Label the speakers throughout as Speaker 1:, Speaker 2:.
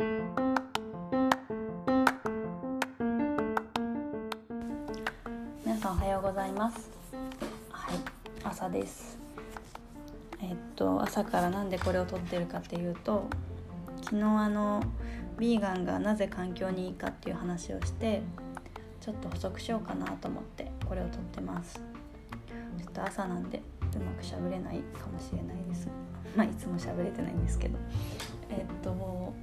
Speaker 1: 皆さんおはようございます。はい朝です。えっと朝からなんでこれを撮ってるかっていうと昨日あのヴィーガンがなぜ環境にいいかっていう話をしてちょっと補足しようかなと思ってこれを撮ってます。ちょっと朝なんでうまくしゃべれないかもしれないです。まあいつもしゃべれてないんですけど。えっと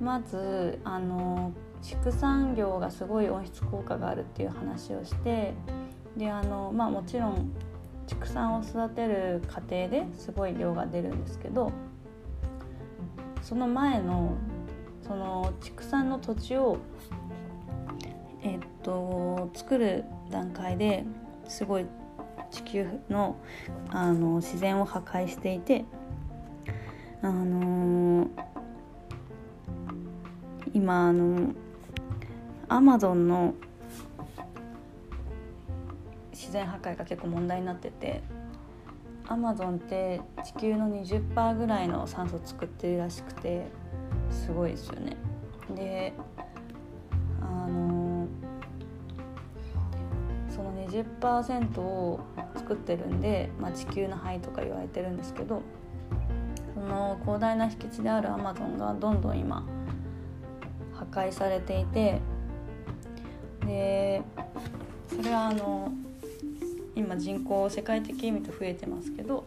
Speaker 1: まずあの畜産業がすごい温室効果があるっていう話をしてであのまあもちろん畜産を育てる過程ですごい量が出るんですけどその前のその畜産の土地をえっと作る段階ですごい地球のあの自然を破壊していてあのー、今あのアマゾンの自然破壊が結構問題になっててアマゾンって地球の20%ぐらいの酸素作ってるらしくてすごいですよね。であのその20%を作ってるんで、まあ、地球の肺とか言われてるんですけどその広大な敷地であるアマゾンがどんどん今破壊されていてでそれはあの今人口世界的に見ると増えてますけど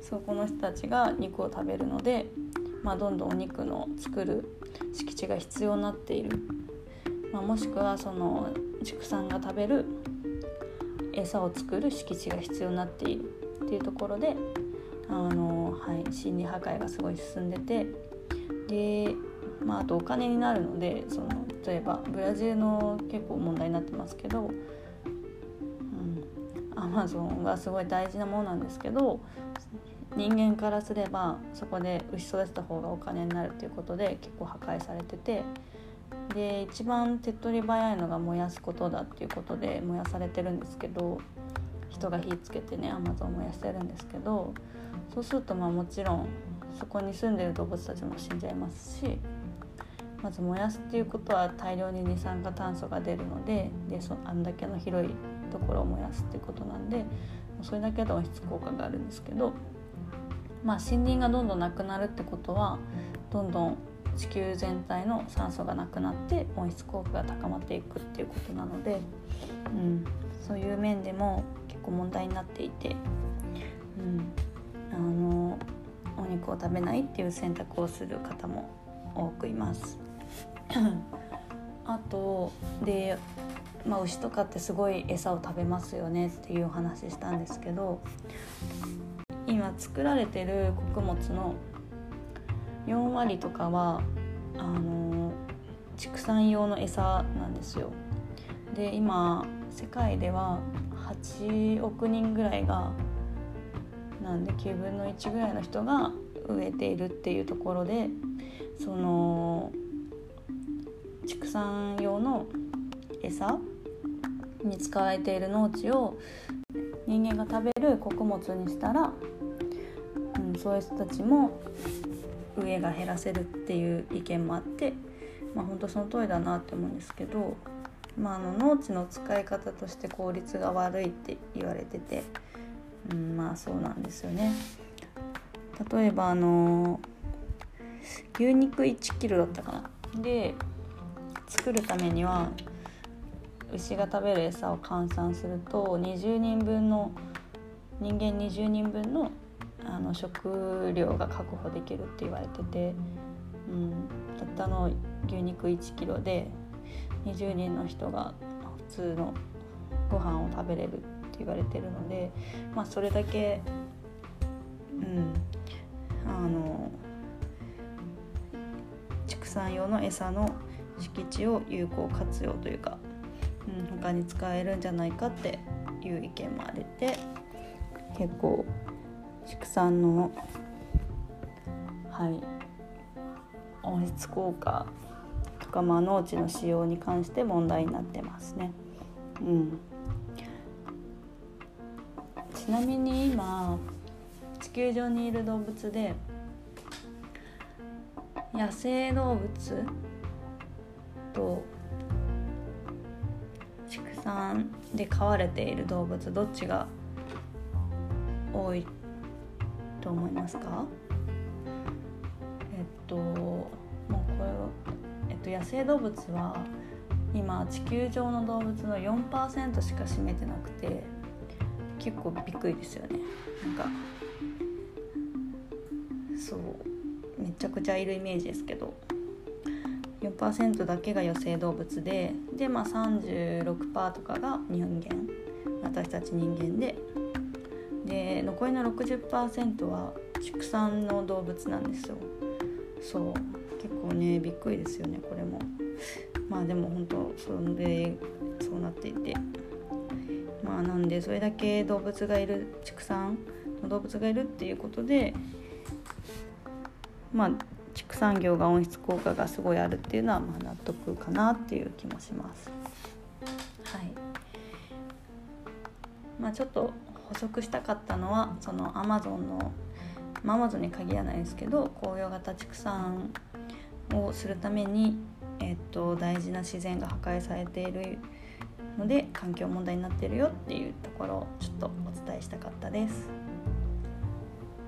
Speaker 1: そこの人たちが肉を食べるので、まあ、どんどんお肉の作る敷地が必要になっている、まあ、もしくはその畜産が食べる餌を作る敷地が必要になっている。っていうところであの、はい、森林破壊がすごい進んでてで、まあ、あとお金になるのでその例えばブラジルの結構問題になってますけど、うん、アマゾンはすごい大事なものなんですけど人間からすればそこで牛育てた方がお金になるっていうことで結構破壊されててで一番手っ取り早いのが燃やすことだっていうことで燃やされてるんですけど人が火つけてねアマゾン燃やしてるんですけどそうするとまあもちろんそこに住んでる動物たちも死んじゃいますしまず燃やすっていうことは大量に二酸化炭素が出るのででそあんだけの広いところを燃やすっていうことなんでそれだけで温室効果があるんですけど、まあ、森林がどんどんなくなるってことはどんどん地球全体の酸素がなくなって温室効果が高まっていくっていうことなので、うん、そういう面でも結構問題になっていて、うん、あのお肉を食べないっていう選択をする方も多くいます。あとで、まあ、牛とかってすごい餌を食べますよねっていうお話したんですけど今作られてる穀物の4割とかはあの畜産用の餌なんですよ。で今世界では8億人ぐらいがなんで9分の1ぐらいの人が植えているっていうところでその畜産用の餌に使われている農地を人間が食べる穀物にしたら、うん、そういう人たちも上が減らせるっていう意見もあって、まあ、本当その通りだなって思うんですけど、まあ、あの農地の使い方として効率が悪いって言われてて、うん、まあそうなんですよね。例えばあの牛肉1キロだったかなで作るためには牛が食べる餌を換算すると20人分の人間20人分のあの食料が確保できるって言われてて、うん、たったの牛肉1キロで20人の人が普通のご飯を食べれるって言われてるので、まあ、それだけ、うん、あの畜産用の餌の敷地を有効活用というか、うん、他に使えるんじゃないかっていう意見もあれて結構畜産のはい温室効果とか、まあ、農地の使用に関して問題になってますね。うん、ちなみに今地球上にいる動物で野生動物と畜産で飼われている動物どっちが多いと思いますか？えっともうこれは、えっと、野生動物は今地球上の動物の4%しか占めてなくて結構びっくりですよね。なんかそうめちゃくちゃいるイメージですけど。4%だけが野生動物でで、まあ、36%とかが人間私たち人間で。で残りの60%は畜産の動物なんですよ。そう。結構ねびっくりですよねこれも。まあでも本当それでそうなっていて。まあなんでそれだけ動物がいる畜産の動物がいるっていうことでまあ畜産業が温室効果がすごいあるっていうのはまあ納得かなっていう気もします。はいまあ、ちょっと補足したかったのはそのアマゾンのアマゾンに限らないですけど紅葉型畜産をするために、えっと、大事な自然が破壊されているので環境問題になってるよっていうところをちょっとお伝えしたかったです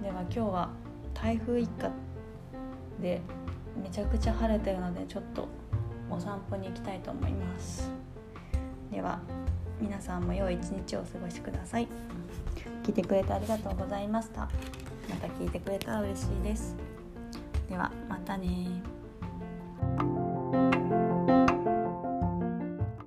Speaker 1: では今日は台風一過でめちゃくちゃ晴れてるのでちょっとお散歩に行きたいと思います。では皆さんも良い一日をお過ごしください。聞いてくれてありがとうございました。また聞いてくれたら嬉しいです。ではまたね